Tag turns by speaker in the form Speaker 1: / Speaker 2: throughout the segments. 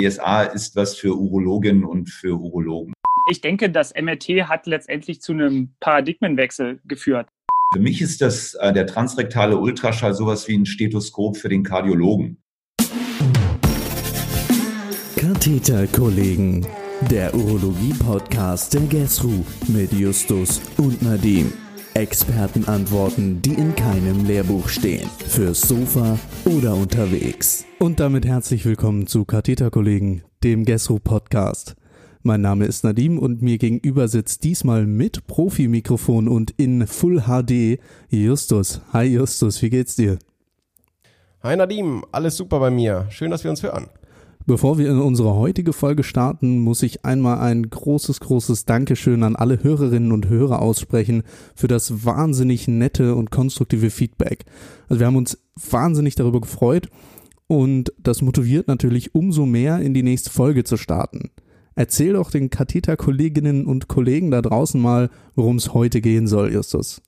Speaker 1: PSA ist was für Urologinnen und für Urologen.
Speaker 2: Ich denke, das MRT hat letztendlich zu einem Paradigmenwechsel geführt.
Speaker 1: Für mich ist das äh, der transrektale Ultraschall sowas wie ein Stethoskop für den Kardiologen.
Speaker 3: Katheterkollegen, der Urologie-Podcast der GESRU mit Justus und Nadim. Expertenantworten, die in keinem Lehrbuch stehen. Fürs Sofa oder unterwegs. Und damit herzlich willkommen zu Katheterkollegen, dem GESRU Podcast. Mein Name ist Nadim und mir gegenüber sitzt diesmal mit Profi-Mikrofon und in Full HD Justus. Hi Justus, wie geht's dir?
Speaker 4: Hi Nadim, alles super bei mir. Schön, dass wir uns hören.
Speaker 3: Bevor wir in unsere heutige Folge starten, muss ich einmal ein großes, großes Dankeschön an alle Hörerinnen und Hörer aussprechen für das wahnsinnig nette und konstruktive Feedback. Also wir haben uns wahnsinnig darüber gefreut und das motiviert natürlich umso mehr, in die nächste Folge zu starten. Erzähl doch den Katheter-Kolleginnen und Kollegen da draußen mal, worum es heute gehen soll, Justus.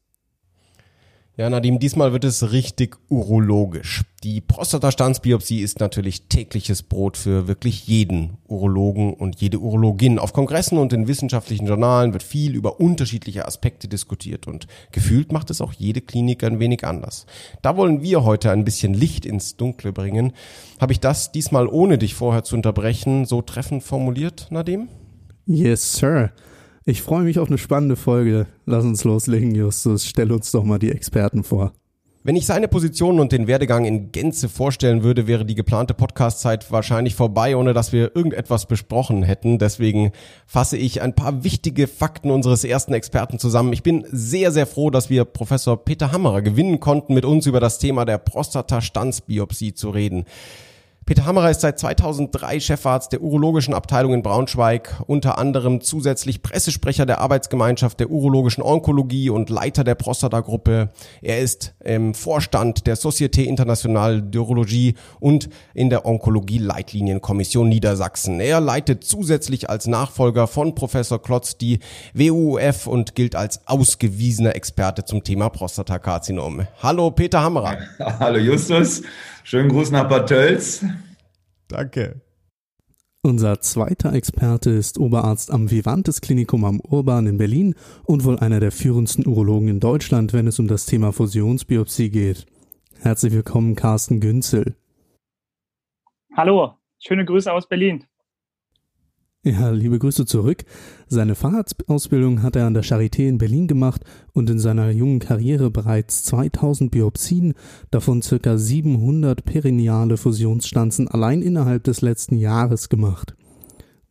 Speaker 4: Ja, Nadim, diesmal wird es richtig urologisch. Die Prostatastandsbiopsie ist natürlich tägliches Brot für wirklich jeden Urologen und jede Urologin. Auf Kongressen und in wissenschaftlichen Journalen wird viel über unterschiedliche Aspekte diskutiert und gefühlt macht es auch jede Klinik ein wenig anders. Da wollen wir heute ein bisschen Licht ins Dunkle bringen. Habe ich das diesmal ohne dich vorher zu unterbrechen so treffend formuliert, Nadim?
Speaker 3: Yes, sir. Ich freue mich auf eine spannende Folge. Lass uns loslegen, Justus. Stell uns doch mal die Experten vor.
Speaker 4: Wenn ich seine Position und den Werdegang in Gänze vorstellen würde, wäre die geplante Podcastzeit wahrscheinlich vorbei, ohne dass wir irgendetwas besprochen hätten. Deswegen fasse ich ein paar wichtige Fakten unseres ersten Experten zusammen. Ich bin sehr, sehr froh, dass wir Professor Peter Hammerer gewinnen konnten, mit uns über das Thema der Prostatastandsbiopsie zu reden. Peter Hammerer ist seit 2003 Chefarzt der urologischen Abteilung in Braunschweig, unter anderem zusätzlich Pressesprecher der Arbeitsgemeinschaft der urologischen Onkologie und Leiter der Prostata-Gruppe. Er ist im Vorstand der Société Internationale d'Urologie und in der Onkologie-Leitlinienkommission Niedersachsen. Er leitet zusätzlich als Nachfolger von Professor Klotz die WUF und gilt als ausgewiesener Experte zum Thema Prostatakarzinom. Hallo Peter Hammerer.
Speaker 1: Hallo Justus. Schönen Gruß nach Bad Tölz.
Speaker 4: Danke.
Speaker 3: Unser zweiter Experte ist Oberarzt am Vivantes Klinikum am Urban in Berlin und wohl einer der führendsten Urologen in Deutschland, wenn es um das Thema Fusionsbiopsie geht. Herzlich willkommen, Carsten Günzel.
Speaker 2: Hallo, schöne Grüße aus Berlin.
Speaker 3: Ja, liebe Grüße zurück. Seine Fahrradsausbildung hat er an der Charité in Berlin gemacht und in seiner jungen Karriere bereits 2000 Biopsien, davon circa 700 perineale Fusionsstanzen allein innerhalb des letzten Jahres gemacht.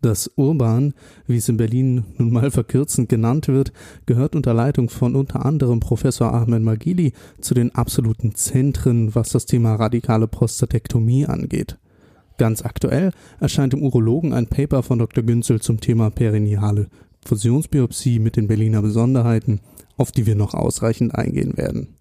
Speaker 3: Das Urban, wie es in Berlin nun mal verkürzend genannt wird, gehört unter Leitung von unter anderem Professor Ahmed Magili zu den absoluten Zentren, was das Thema radikale Prostatektomie angeht. Ganz aktuell erscheint im Urologen ein Paper von Dr. Günzel zum Thema perineale Fusionsbiopsie mit den Berliner Besonderheiten, auf die wir noch ausreichend eingehen werden.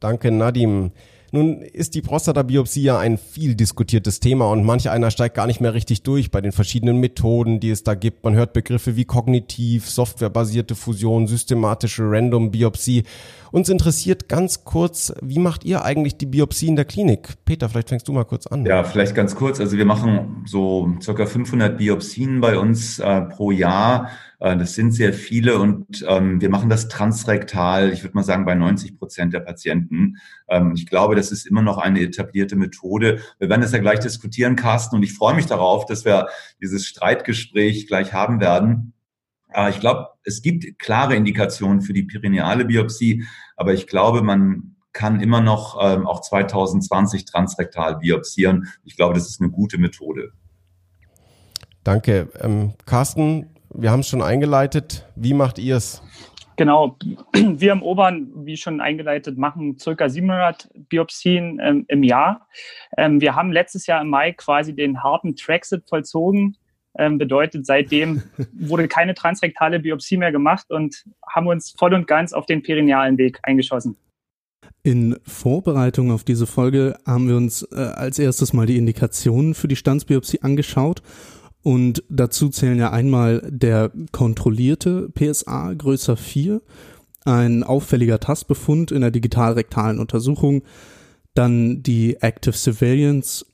Speaker 4: Danke, Nadim. Nun ist die Prostatabiopsie ja ein viel diskutiertes Thema und manch einer steigt gar nicht mehr richtig durch bei den verschiedenen Methoden, die es da gibt. Man hört Begriffe wie kognitiv, softwarebasierte Fusion, systematische Random-Biopsie. Uns interessiert ganz kurz, wie macht ihr eigentlich die Biopsie in der Klinik? Peter, vielleicht fängst du mal kurz an.
Speaker 1: Ja, vielleicht ganz kurz. Also wir machen so circa 500 Biopsien bei uns äh, pro Jahr. Äh, das sind sehr viele und ähm, wir machen das transrektal, ich würde mal sagen, bei 90 Prozent der Patienten. Ähm, ich glaube, das ist immer noch eine etablierte Methode. Wir werden das ja gleich diskutieren, Carsten, und ich freue mich darauf, dass wir dieses Streitgespräch gleich haben werden. Äh, ich glaube, es gibt klare Indikationen für die perineale Biopsie, aber ich glaube, man kann immer noch ähm, auch 2020 transrektal biopsieren. Ich glaube, das ist eine gute Methode.
Speaker 4: Danke. Ähm, Carsten, wir haben es schon eingeleitet. Wie macht ihr es?
Speaker 2: Genau, wir im Obern, wie schon eingeleitet, machen circa 700 Biopsien ähm, im Jahr. Ähm, wir haben letztes Jahr im Mai quasi den harten Traxit vollzogen. Ähm, bedeutet, seitdem wurde keine transrektale Biopsie mehr gemacht und haben uns voll und ganz auf den perinealen Weg eingeschossen.
Speaker 3: In Vorbereitung auf diese Folge haben wir uns äh, als erstes mal die Indikationen für die Standsbiopsie angeschaut. Und dazu zählen ja einmal der kontrollierte PSA größer 4, ein auffälliger Tastbefund in der digitalrektalen Untersuchung, dann die Active Surveillance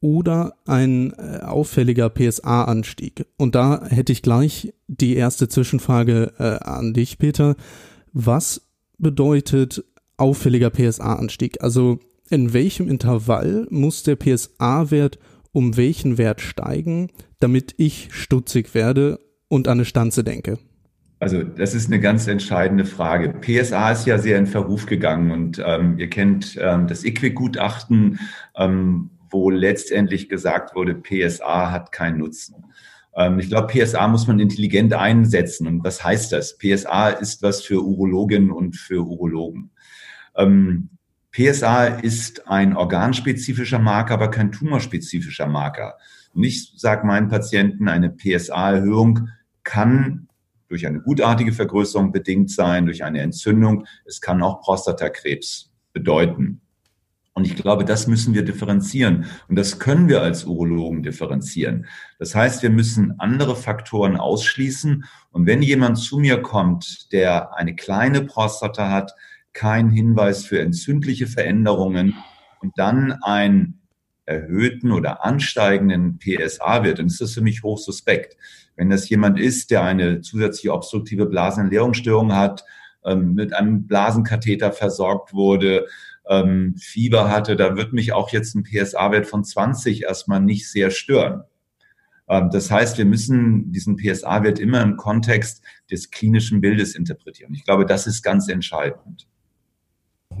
Speaker 3: oder ein äh, auffälliger PSA-Anstieg? Und da hätte ich gleich die erste Zwischenfrage äh, an dich, Peter. Was bedeutet auffälliger PSA-Anstieg? Also in welchem Intervall muss der PSA-Wert um welchen Wert steigen, damit ich stutzig werde und an eine Stanze denke?
Speaker 1: Also das ist eine ganz entscheidende Frage. PSA ist ja sehr in Verruf gegangen und ähm, ihr kennt ähm, das IQWIC-Gutachten, ähm, wo letztendlich gesagt wurde, PSA hat keinen Nutzen. Ähm, ich glaube, PSA muss man intelligent einsetzen. Und was heißt das? PSA ist was für Urologinnen und für Urologen. Ähm, PSA ist ein organspezifischer Marker, aber kein tumorspezifischer Marker. Und ich sage meinen Patienten, eine PSA-Erhöhung kann durch eine gutartige Vergrößerung bedingt sein, durch eine Entzündung. Es kann auch Prostatakrebs bedeuten. Und ich glaube, das müssen wir differenzieren. Und das können wir als Urologen differenzieren. Das heißt, wir müssen andere Faktoren ausschließen. Und wenn jemand zu mir kommt, der eine kleine Prostata hat, kein Hinweis für entzündliche Veränderungen und dann einen erhöhten oder ansteigenden PSA-Wert, dann ist das für mich hochsuspekt. Wenn das jemand ist, der eine zusätzliche obstruktive Blasenentleerungsstörung hat, ähm, mit einem Blasenkatheter versorgt wurde, ähm, Fieber hatte, da wird mich auch jetzt ein PSA-Wert von 20 erstmal nicht sehr stören. Ähm, das heißt, wir müssen diesen PSA-Wert immer im Kontext des klinischen Bildes interpretieren. Ich glaube, das ist ganz entscheidend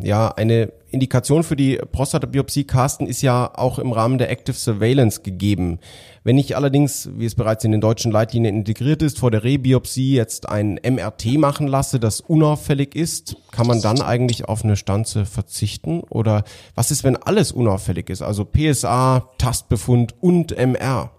Speaker 4: ja, eine Indikation für die Prostatabiopsie, Carsten, ist ja auch im Rahmen der Active Surveillance gegeben. Wenn ich allerdings, wie es bereits in den deutschen Leitlinien integriert ist, vor der Rebiopsie jetzt ein MRT machen lasse, das unauffällig ist, kann man dann eigentlich auf eine Stanze verzichten? Oder was ist, wenn alles unauffällig ist? Also PSA, Tastbefund und MR?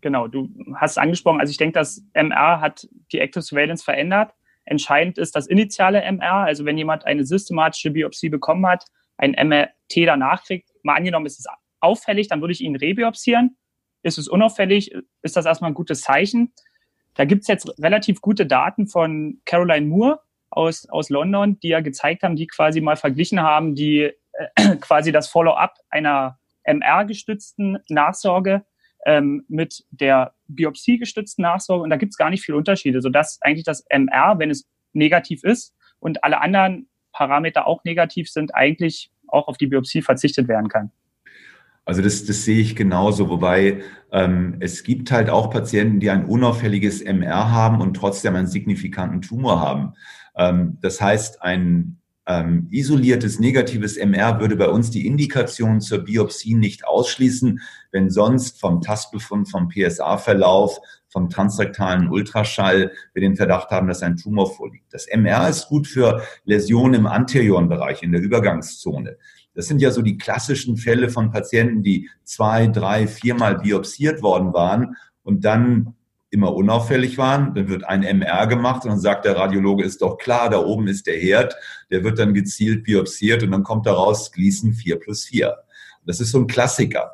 Speaker 2: Genau, du hast angesprochen, also ich denke, das MR hat die Active Surveillance verändert. Entscheidend ist das initiale MR, also wenn jemand eine systematische Biopsie bekommen hat, ein MRT danach kriegt, mal angenommen, ist es auffällig, dann würde ich ihn rebiopsieren. Ist es unauffällig, ist das erstmal ein gutes Zeichen. Da gibt es jetzt relativ gute Daten von Caroline Moore aus, aus London, die ja gezeigt haben, die quasi mal verglichen haben, die äh, quasi das Follow-up einer MR-gestützten Nachsorge ähm, mit der biopsiegestützten Nachsorge und da gibt es gar nicht viele Unterschiede, sodass eigentlich das MR, wenn es negativ ist und alle anderen Parameter auch negativ sind, eigentlich auch auf die Biopsie verzichtet werden kann.
Speaker 1: Also das, das sehe ich genauso, wobei ähm, es gibt halt auch Patienten, die ein unauffälliges MR haben und trotzdem einen signifikanten Tumor haben. Ähm, das heißt, ein ähm, isoliertes negatives MR würde bei uns die Indikation zur Biopsie nicht ausschließen, wenn sonst vom Tastbefund, vom PSA-Verlauf, vom transrektalen Ultraschall wir den Verdacht haben, dass ein Tumor vorliegt. Das MR ist gut für Läsionen im anterioren Bereich, in der Übergangszone. Das sind ja so die klassischen Fälle von Patienten, die zwei, drei, viermal biopsiert worden waren und dann immer unauffällig waren. Dann wird ein MR gemacht und dann sagt der Radiologe, ist doch klar, da oben ist der Herd. Der wird dann gezielt biopsiert und dann kommt daraus Gleason 4 plus 4. Das ist so ein Klassiker.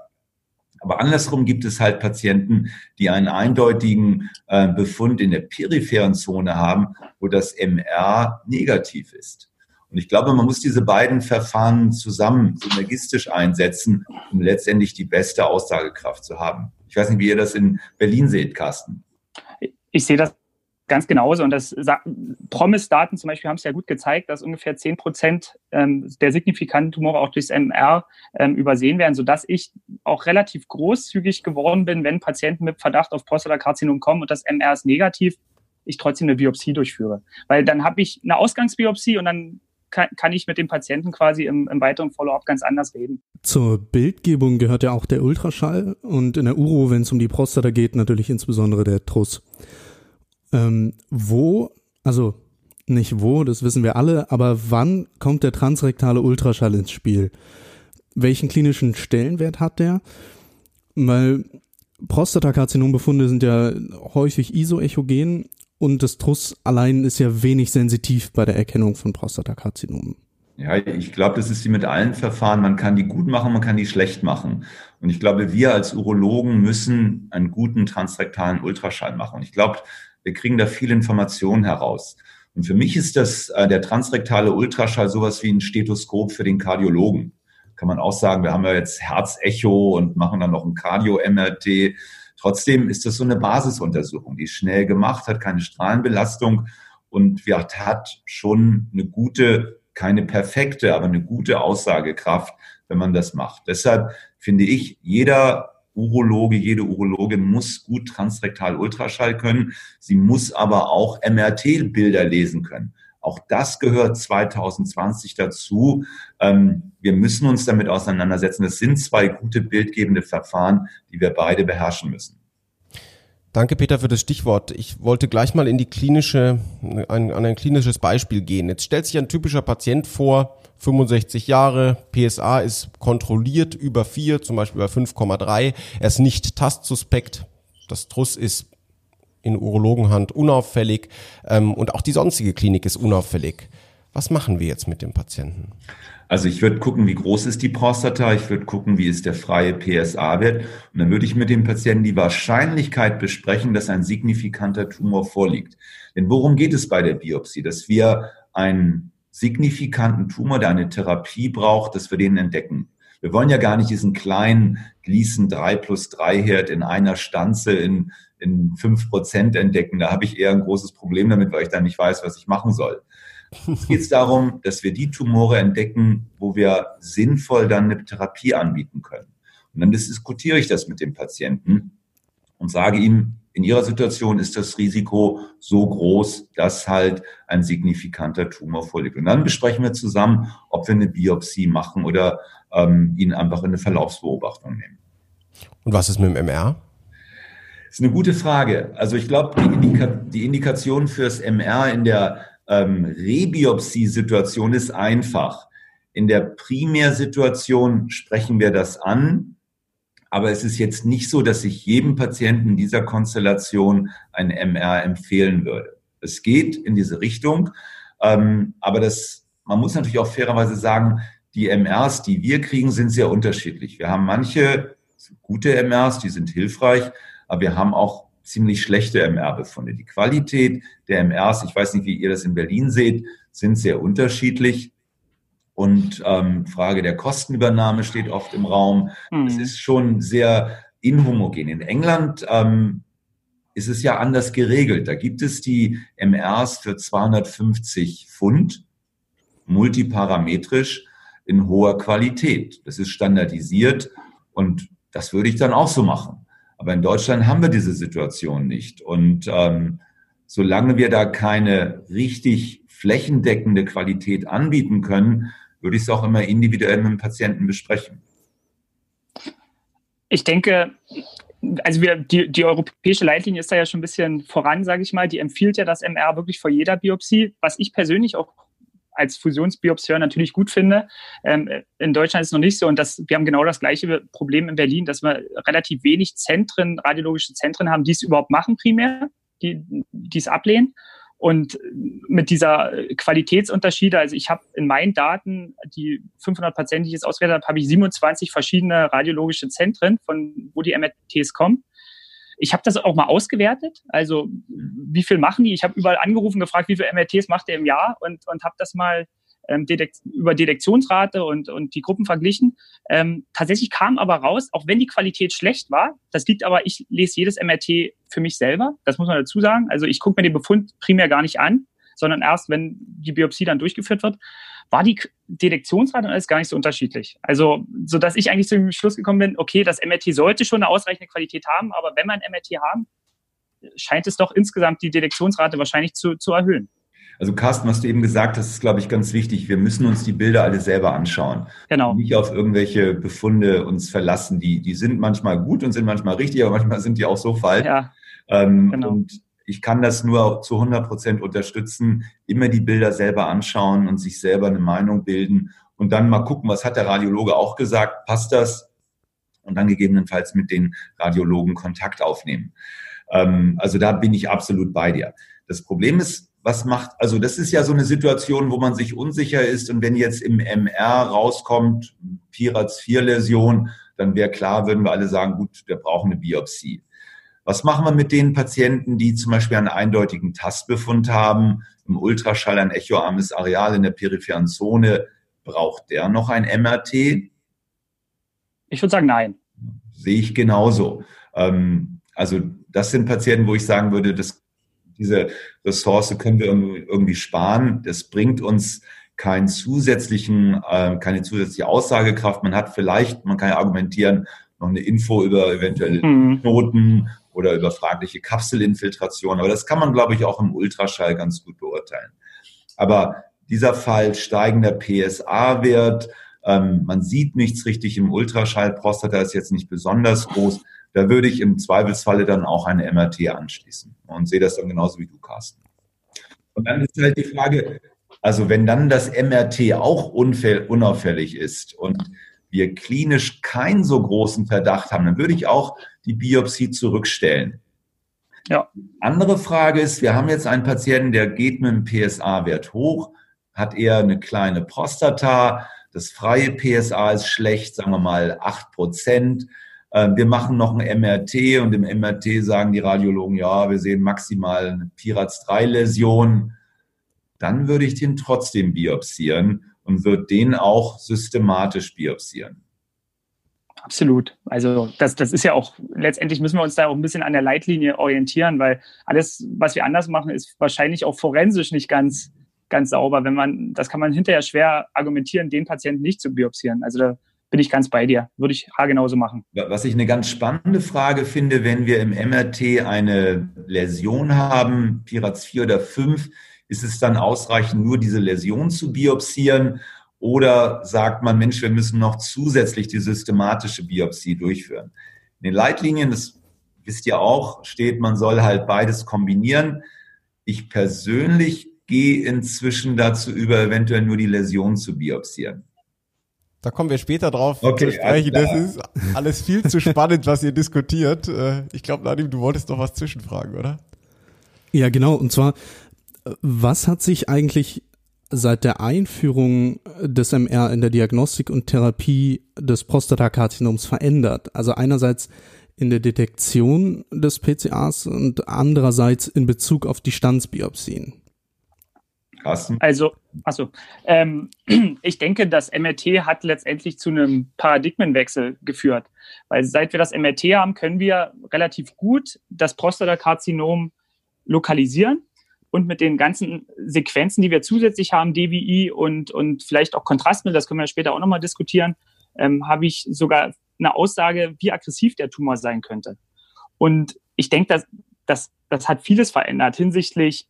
Speaker 1: Aber andersrum gibt es halt Patienten, die einen eindeutigen äh, Befund in der peripheren Zone haben, wo das MR negativ ist. Und ich glaube, man muss diese beiden Verfahren zusammen synergistisch einsetzen, um letztendlich die beste Aussagekraft zu haben. Ich weiß nicht, wie ihr das in Berlin seht, Carsten.
Speaker 2: Ich sehe das ganz genauso. Und das Promis-Daten zum Beispiel haben es ja gut gezeigt, dass ungefähr 10 Prozent ähm, der signifikanten Tumore auch durchs MR ähm, übersehen werden, sodass ich auch relativ großzügig geworden bin, wenn Patienten mit Verdacht auf Prostatakarzinom kommen und das MR ist negativ, ich trotzdem eine Biopsie durchführe. Weil dann habe ich eine Ausgangsbiopsie und dann kann, kann ich mit dem Patienten quasi im, im weiteren Follow-up ganz anders reden.
Speaker 3: Zur Bildgebung gehört ja auch der Ultraschall und in der Uro, wenn es um die Prostata geht, natürlich insbesondere der Truss. Ähm, wo, also nicht wo, das wissen wir alle, aber wann kommt der transrektale Ultraschall ins Spiel? Welchen klinischen Stellenwert hat der? Weil Prostatakarzinombefunde sind ja häufig isoechogen und das TRUS allein ist ja wenig sensitiv bei der Erkennung von Prostatakarzinomen.
Speaker 1: Ja, ich glaube, das ist wie mit allen Verfahren. Man kann die gut machen, man kann die schlecht machen. Und ich glaube, wir als Urologen müssen einen guten transrektalen Ultraschall machen. Und ich glaube, wir kriegen da viel Information heraus. Und für mich ist das äh, der transrektale Ultraschall sowas wie ein Stethoskop für den Kardiologen. kann man auch sagen, wir haben ja jetzt Herzecho und machen dann noch ein Cardio-MRT. Trotzdem ist das so eine Basisuntersuchung, die schnell gemacht, hat keine Strahlenbelastung und wir hat schon eine gute, keine perfekte, aber eine gute Aussagekraft, wenn man das macht. Deshalb finde ich, jeder Urologe, jede Urologin muss gut transrektal Ultraschall können. Sie muss aber auch MRT-Bilder lesen können. Auch das gehört 2020 dazu. Ähm, wir müssen uns damit auseinandersetzen. Es sind zwei gute bildgebende Verfahren, die wir beide beherrschen müssen.
Speaker 4: Danke, Peter, für das Stichwort. Ich wollte gleich mal in die klinische, an, an ein klinisches Beispiel gehen. Jetzt stellt sich ein typischer Patient vor, 65 Jahre, PSA ist kontrolliert über 4, zum Beispiel bei 5,3. Er ist nicht tastsuspekt. Das Truss ist in Urologenhand unauffällig ähm, und auch die sonstige Klinik ist unauffällig. Was machen wir jetzt mit dem Patienten?
Speaker 1: Also ich würde gucken, wie groß ist die Prostata, ich würde gucken, wie ist der freie PSA-Wert und dann würde ich mit dem Patienten die Wahrscheinlichkeit besprechen, dass ein signifikanter Tumor vorliegt. Denn worum geht es bei der Biopsie? Dass wir einen signifikanten Tumor, der eine Therapie braucht, dass wir den entdecken. Wir wollen ja gar nicht diesen kleinen Gleason 3 plus 3 Herd in einer Stanze in, in 5 Prozent entdecken. Da habe ich eher ein großes Problem damit, weil ich dann nicht weiß, was ich machen soll. Es geht darum, dass wir die Tumore entdecken, wo wir sinnvoll dann eine Therapie anbieten können. Und dann diskutiere ich das mit dem Patienten und sage ihm, in Ihrer Situation ist das Risiko so groß, dass halt ein signifikanter Tumor vorliegt. Und dann besprechen wir zusammen, ob wir eine Biopsie machen oder ähm, ihn einfach in eine Verlaufsbeobachtung nehmen.
Speaker 4: Und was ist mit dem MR?
Speaker 1: Ist eine gute Frage. Also ich glaube, die, Indika die Indikation fürs MR in der ähm, Rebiopsie-Situation ist einfach. In der Primärsituation sprechen wir das an, aber es ist jetzt nicht so, dass ich jedem Patienten dieser Konstellation ein MR empfehlen würde. Es geht in diese Richtung, ähm, aber das, man muss natürlich auch fairerweise sagen, die MRs, die wir kriegen, sind sehr unterschiedlich. Wir haben manche gute MRs, die sind hilfreich, aber wir haben auch ziemlich schlechte MR-Befunde. Die Qualität der MRs, ich weiß nicht, wie ihr das in Berlin seht, sind sehr unterschiedlich. Und ähm, Frage der Kostenübernahme steht oft im Raum. Mhm. Es ist schon sehr inhomogen. In England ähm, ist es ja anders geregelt. Da gibt es die MRs für 250 Pfund, multiparametrisch in hoher Qualität. Das ist standardisiert und das würde ich dann auch so machen. Aber in Deutschland haben wir diese Situation nicht. Und ähm, solange wir da keine richtig flächendeckende Qualität anbieten können, würde ich es auch immer individuell mit dem Patienten besprechen.
Speaker 2: Ich denke, also wir, die, die europäische Leitlinie ist da ja schon ein bisschen voran, sage ich mal. Die empfiehlt ja das MR wirklich vor jeder Biopsie, was ich persönlich auch als Fusionsbiopsieur natürlich gut finde. Ähm, in Deutschland ist es noch nicht so und das, wir haben genau das gleiche Problem in Berlin, dass wir relativ wenig Zentren, radiologische Zentren haben, die es überhaupt machen primär, die, die es ablehnen. Und mit dieser Qualitätsunterschiede, also ich habe in meinen Daten, die 500 Patienten, die ich jetzt ausgewertet habe, habe ich 27 verschiedene radiologische Zentren, von wo die MRTs kommen. Ich habe das auch mal ausgewertet. Also wie viel machen die? Ich habe überall angerufen, gefragt, wie viele MRTs macht ihr im Jahr und, und habe das mal ähm, Detekt über Detektionsrate und, und die Gruppen verglichen. Ähm, tatsächlich kam aber raus, auch wenn die Qualität schlecht war, das liegt aber, ich lese jedes MRT für mich selber, das muss man dazu sagen. Also ich gucke mir den Befund primär gar nicht an, sondern erst, wenn die Biopsie dann durchgeführt wird war die Detektionsrate und alles gar nicht so unterschiedlich. Also, so dass ich eigentlich zum Schluss gekommen bin, okay, das MRT sollte schon eine ausreichende Qualität haben, aber wenn wir ein MRT haben, scheint es doch insgesamt die Detektionsrate wahrscheinlich zu, zu erhöhen.
Speaker 1: Also Carsten, was du eben gesagt hast, ist, glaube ich, ganz wichtig. Wir müssen uns die Bilder alle selber anschauen.
Speaker 2: Genau.
Speaker 1: Nicht auf irgendwelche Befunde uns verlassen. Die, die sind manchmal gut und sind manchmal richtig, aber manchmal sind die auch so falsch. Ja, ähm, genau. Und ich kann das nur zu 100 Prozent unterstützen, immer die Bilder selber anschauen und sich selber eine Meinung bilden und dann mal gucken, was hat der Radiologe auch gesagt, passt das? Und dann gegebenenfalls mit den Radiologen Kontakt aufnehmen. Ähm, also da bin ich absolut bei dir. Das Problem ist, was macht, also das ist ja so eine Situation, wo man sich unsicher ist und wenn jetzt im MR rauskommt, Pirats 4 Läsion, dann wäre klar, würden wir alle sagen, gut, wir brauchen eine Biopsie. Was machen wir mit den Patienten, die zum Beispiel einen eindeutigen Tastbefund haben, im Ultraschall ein echoarmes Areal in der peripheren Zone? Braucht der noch ein MRT?
Speaker 2: Ich würde sagen, nein.
Speaker 1: Sehe ich genauso. Ähm, also das sind Patienten, wo ich sagen würde, das, diese Ressource können wir irgendwie sparen. Das bringt uns keinen zusätzlichen, äh, keine zusätzliche Aussagekraft. Man hat vielleicht, man kann ja argumentieren, noch eine Info über eventuelle mhm. Noten oder über fragliche Kapselinfiltration. Aber das kann man, glaube ich, auch im Ultraschall ganz gut beurteilen. Aber dieser Fall steigender PSA-Wert, ähm, man sieht nichts richtig im Ultraschall, Prostata ist jetzt nicht besonders groß. Da würde ich im Zweifelsfalle dann auch eine MRT anschließen und sehe das dann genauso wie du, Carsten. Und dann ist halt die Frage, also wenn dann das MRT auch unauffällig ist und wir klinisch keinen so großen Verdacht haben, dann würde ich auch die Biopsie zurückstellen. Ja. Andere Frage ist, wir haben jetzt einen Patienten, der geht mit dem PSA-Wert hoch, hat eher eine kleine Prostata, das freie PSA ist schlecht, sagen wir mal 8 Prozent. Ähm, wir machen noch ein MRT und im MRT sagen die Radiologen, ja, wir sehen maximal eine Piraz-3-Läsion. Dann würde ich den trotzdem biopsieren und würde den auch systematisch biopsieren.
Speaker 2: Absolut. Also das, das ist ja auch, letztendlich müssen wir uns da auch ein bisschen an der Leitlinie orientieren, weil alles, was wir anders machen, ist wahrscheinlich auch forensisch nicht ganz, ganz sauber. Wenn man, das kann man hinterher schwer argumentieren, den Patienten nicht zu biopsieren. Also da bin ich ganz bei dir. Würde ich genauso machen.
Speaker 1: Was ich eine ganz spannende Frage finde, wenn wir im MRT eine Läsion haben, Piraz 4 oder 5, ist es dann ausreichend, nur diese Läsion zu biopsieren? Oder sagt man, Mensch, wir müssen noch zusätzlich die systematische Biopsie durchführen? In den Leitlinien, das wisst ihr auch, steht, man soll halt beides kombinieren. Ich persönlich gehe inzwischen dazu über, eventuell nur die Läsion zu biopsieren.
Speaker 4: Da kommen wir später drauf okay, zu sprechen. Das ist alles viel zu spannend, was ihr diskutiert. Äh, ich glaube, Nadim, du wolltest noch was zwischenfragen, oder?
Speaker 3: Ja, genau. Und zwar, was hat sich eigentlich seit der Einführung des MR in der Diagnostik und Therapie des Prostatakarzinoms verändert? Also einerseits in der Detektion des PCAs und andererseits in Bezug auf die Stanzbiopsien.
Speaker 2: Carsten? Also, achso, ähm, ich denke, das MRT hat letztendlich zu einem Paradigmenwechsel geführt. Weil seit wir das MRT haben, können wir relativ gut das Prostatakarzinom lokalisieren und mit den ganzen Sequenzen, die wir zusätzlich haben, DWI und, und vielleicht auch Kontrastmittel, das können wir später auch nochmal diskutieren, ähm, habe ich sogar eine Aussage, wie aggressiv der Tumor sein könnte. Und ich denke, dass, dass, das hat vieles verändert hinsichtlich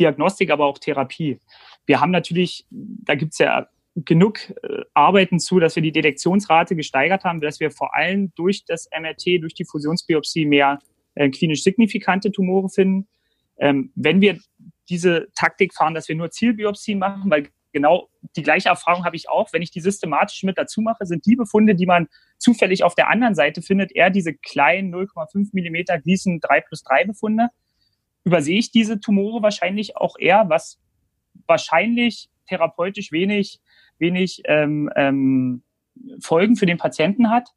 Speaker 2: Diagnostik, aber auch Therapie. Wir haben natürlich, da gibt es ja genug äh, Arbeiten zu, dass wir die Detektionsrate gesteigert haben, dass wir vor allem durch das MRT, durch die Fusionsbiopsie mehr äh, klinisch signifikante Tumore finden. Ähm, wenn wir diese Taktik fahren, dass wir nur Zielbiopsien machen, weil genau die gleiche Erfahrung habe ich auch, wenn ich die systematisch mit dazu mache, sind die Befunde, die man zufällig auf der anderen Seite findet, eher diese kleinen 0,5 Millimeter Gleason 3 plus 3 Befunde übersehe ich diese Tumore wahrscheinlich auch eher, was wahrscheinlich therapeutisch wenig, wenig ähm, ähm, Folgen für den Patienten hat.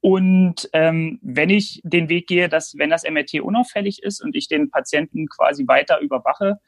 Speaker 2: Und ähm, wenn ich den Weg gehe, dass wenn das MRT unauffällig ist und ich den Patienten quasi weiter überwache,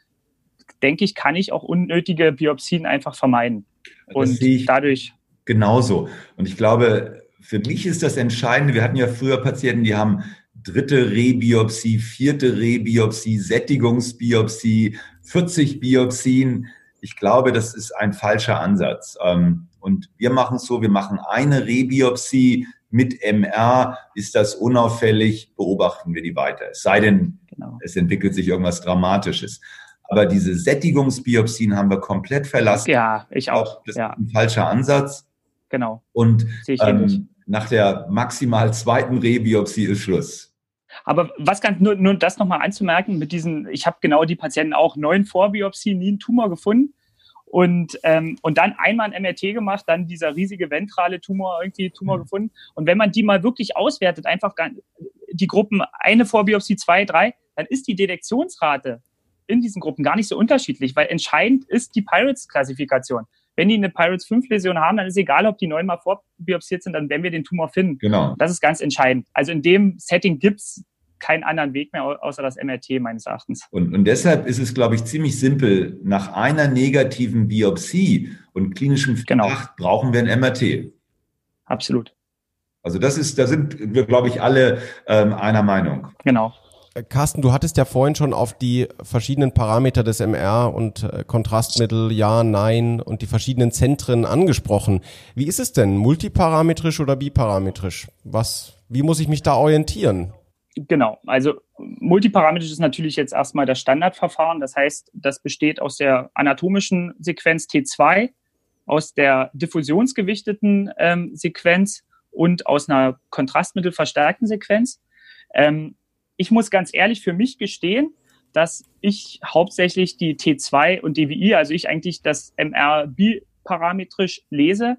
Speaker 2: denke ich, kann ich auch unnötige Biopsien einfach vermeiden.
Speaker 1: und dadurch. Genauso. Und ich glaube, für mich ist das Entscheidende, wir hatten ja früher Patienten, die haben dritte Rebiopsie, vierte Rebiopsie, Sättigungsbiopsie, 40 Biopsien. Ich glaube, das ist ein falscher Ansatz. Ähm, und wir machen es so, wir machen eine Rebiopsie mit MR. Ist das unauffällig, beobachten wir die weiter. Es sei denn, genau. es entwickelt sich irgendwas Dramatisches. Aber diese Sättigungsbiopsien haben wir komplett verlassen.
Speaker 2: Ja, ich auch.
Speaker 1: Das
Speaker 2: ja.
Speaker 1: ist ein falscher Ansatz.
Speaker 2: Genau.
Speaker 1: Und ähm, nach der maximal zweiten Rebiopsie ist Schluss.
Speaker 2: Aber was ganz nur, nur das nochmal anzumerken, mit diesen, ich habe genau die Patienten auch neun Vorbiopsien, nie einen Tumor gefunden. Und, ähm, und dann einmal ein MRT gemacht, dann dieser riesige ventrale Tumor, irgendwie Tumor mhm. gefunden. Und wenn man die mal wirklich auswertet, einfach die Gruppen eine Vorbiopsie, zwei, drei, dann ist die Detektionsrate in diesen Gruppen gar nicht so unterschiedlich, weil entscheidend ist die Pirates-Klassifikation. Wenn die eine Pirates 5-Läsion haben, dann ist egal, ob die neunmal vorbiopsiert sind, dann werden wir den Tumor finden.
Speaker 1: Genau.
Speaker 2: Das ist ganz entscheidend. Also in dem Setting gibt's keinen anderen Weg mehr außer das MRT meines Erachtens.
Speaker 1: Und, und deshalb ist es, glaube ich, ziemlich simpel. Nach einer negativen Biopsie und klinischem.
Speaker 2: Verdacht
Speaker 1: genau. brauchen wir ein MRT.
Speaker 2: absolut.
Speaker 1: Also das ist, da sind wir, glaube ich, alle ähm, einer Meinung.
Speaker 2: Genau.
Speaker 4: Äh, Carsten, du hattest ja vorhin schon auf die verschiedenen Parameter des MR und äh, Kontrastmittel, ja, nein und die verschiedenen Zentren angesprochen. Wie ist es denn? Multiparametrisch oder biparametrisch? Was, wie muss ich mich da orientieren?
Speaker 2: Genau, also multiparametrisch ist natürlich jetzt erstmal das Standardverfahren. Das heißt, das besteht aus der anatomischen Sequenz T2, aus der diffusionsgewichteten ähm, Sequenz und aus einer kontrastmittelverstärkten Sequenz. Ähm, ich muss ganz ehrlich für mich gestehen, dass ich hauptsächlich die T2 und DWI, also ich eigentlich das MR biparametrisch lese.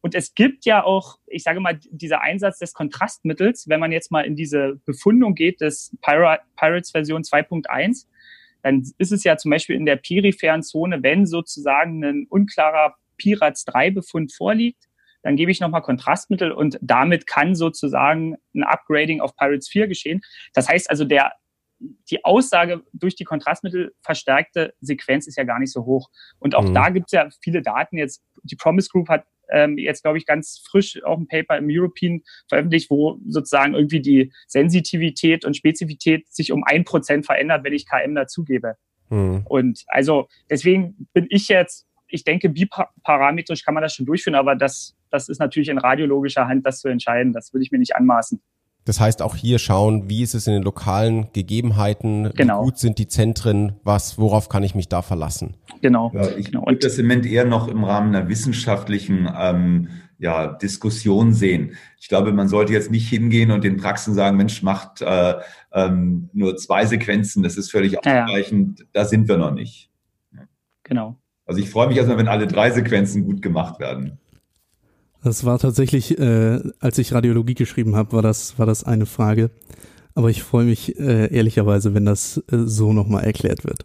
Speaker 2: Und es gibt ja auch, ich sage mal, dieser Einsatz des Kontrastmittels, wenn man jetzt mal in diese Befundung geht des Pirates Version 2.1, dann ist es ja zum Beispiel in der peripheren Zone, wenn sozusagen ein unklarer Pirates 3 Befund vorliegt, dann gebe ich nochmal Kontrastmittel und damit kann sozusagen ein Upgrading auf Pirates 4 geschehen. Das heißt also, der, die Aussage durch die Kontrastmittel verstärkte Sequenz ist ja gar nicht so hoch. Und auch mhm. da gibt es ja viele Daten. Jetzt, die Promise Group hat ähm, jetzt, glaube ich, ganz frisch auch ein Paper im European veröffentlicht, wo sozusagen irgendwie die Sensitivität und Spezifität sich um ein Prozent verändert, wenn ich KM dazugebe. Mhm. Und also deswegen bin ich jetzt ich denke, biparametrisch kann man das schon durchführen, aber das, das ist natürlich in radiologischer Hand, das zu entscheiden. Das würde ich mir nicht anmaßen.
Speaker 4: Das heißt auch hier schauen, wie ist es in den lokalen Gegebenheiten,
Speaker 2: genau.
Speaker 4: wie gut sind die Zentren, was, worauf kann ich mich da verlassen?
Speaker 2: Genau.
Speaker 1: Ja, ich genau. würde das im Moment eher noch im Rahmen einer wissenschaftlichen ähm, ja, Diskussion sehen. Ich glaube, man sollte jetzt nicht hingehen und den Praxen sagen, Mensch, macht äh, ähm, nur zwei Sequenzen, das ist völlig ausreichend. Ja, ja. Da sind wir noch nicht.
Speaker 2: Genau.
Speaker 1: Also ich freue mich erstmal, wenn alle drei Sequenzen gut gemacht werden.
Speaker 3: Das war tatsächlich, äh, als ich Radiologie geschrieben habe, war das, war das eine Frage. Aber ich freue mich äh, ehrlicherweise, wenn das äh, so nochmal erklärt wird.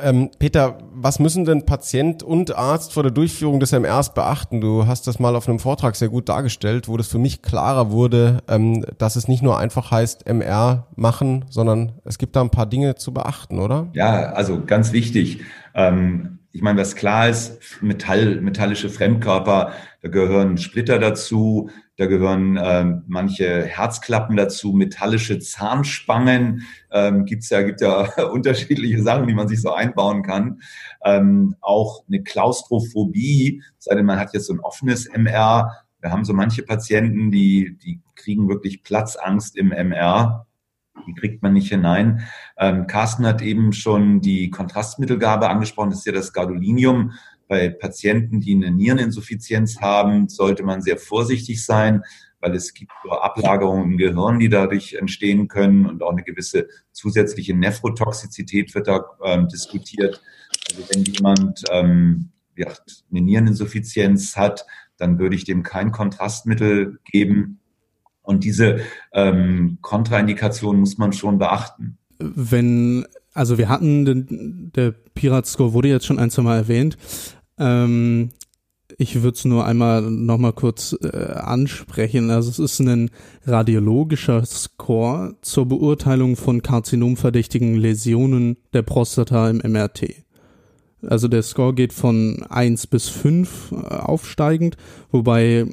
Speaker 4: Ähm, Peter, was müssen denn Patient und Arzt vor der Durchführung des MRs beachten? Du hast das mal auf einem Vortrag sehr gut dargestellt, wo das für mich klarer wurde, ähm, dass es nicht nur einfach heißt MR machen, sondern es gibt da ein paar Dinge zu beachten, oder?
Speaker 1: Ja, also ganz wichtig. Ähm, ich meine, was klar ist, Metall, metallische Fremdkörper, da gehören Splitter dazu, da gehören ähm, manche Herzklappen dazu, metallische Zahnspangen, ähm, gibt's ja, gibt ja unterschiedliche Sachen, die man sich so einbauen kann. Ähm, auch eine Klaustrophobie, sei denn man hat jetzt so ein offenes MR. Wir haben so manche Patienten, die, die kriegen wirklich Platzangst im MR die kriegt man nicht hinein. Ähm, Carsten hat eben schon die Kontrastmittelgabe angesprochen. Das ist ja das Gadolinium. Bei Patienten, die eine Niereninsuffizienz haben, sollte man sehr vorsichtig sein, weil es gibt so Ablagerungen im Gehirn, die dadurch entstehen können und auch eine gewisse zusätzliche Nephrotoxizität wird da ähm, diskutiert. Also wenn jemand ähm, ja, eine Niereninsuffizienz hat, dann würde ich dem kein Kontrastmittel geben. Und diese ähm, Kontraindikation muss man schon beachten.
Speaker 3: Wenn, also wir hatten, den, der Pirat-Score wurde jetzt schon ein, zwei Mal erwähnt. Ähm, ich würde es nur einmal nochmal kurz äh, ansprechen. Also es ist ein radiologischer Score zur Beurteilung von karzinomverdächtigen Läsionen der Prostata im MRT. Also der Score geht von eins bis fünf äh, aufsteigend, wobei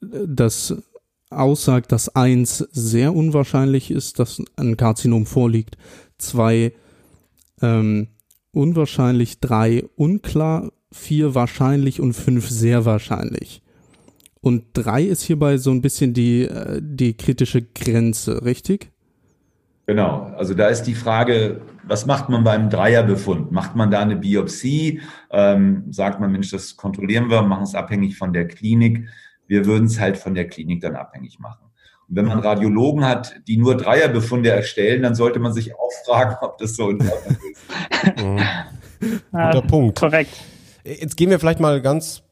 Speaker 3: das aussagt, dass eins sehr unwahrscheinlich ist, dass ein Karzinom vorliegt, zwei ähm, unwahrscheinlich, drei unklar, vier wahrscheinlich und fünf sehr wahrscheinlich. Und drei ist hierbei so ein bisschen die, äh, die kritische Grenze, richtig?
Speaker 1: Genau, also da ist die Frage, was macht man beim Dreierbefund? Macht man da eine Biopsie? Ähm, sagt man, Mensch, das kontrollieren wir, machen es abhängig von der Klinik. Wir würden es halt von der Klinik dann abhängig machen. Und wenn man Radiologen hat, die nur Dreierbefunde erstellen, dann sollte man sich auch fragen, ob das so in Ordnung ist.
Speaker 4: Mhm. Guter Punkt.
Speaker 2: Korrekt.
Speaker 4: Jetzt gehen wir vielleicht mal ganz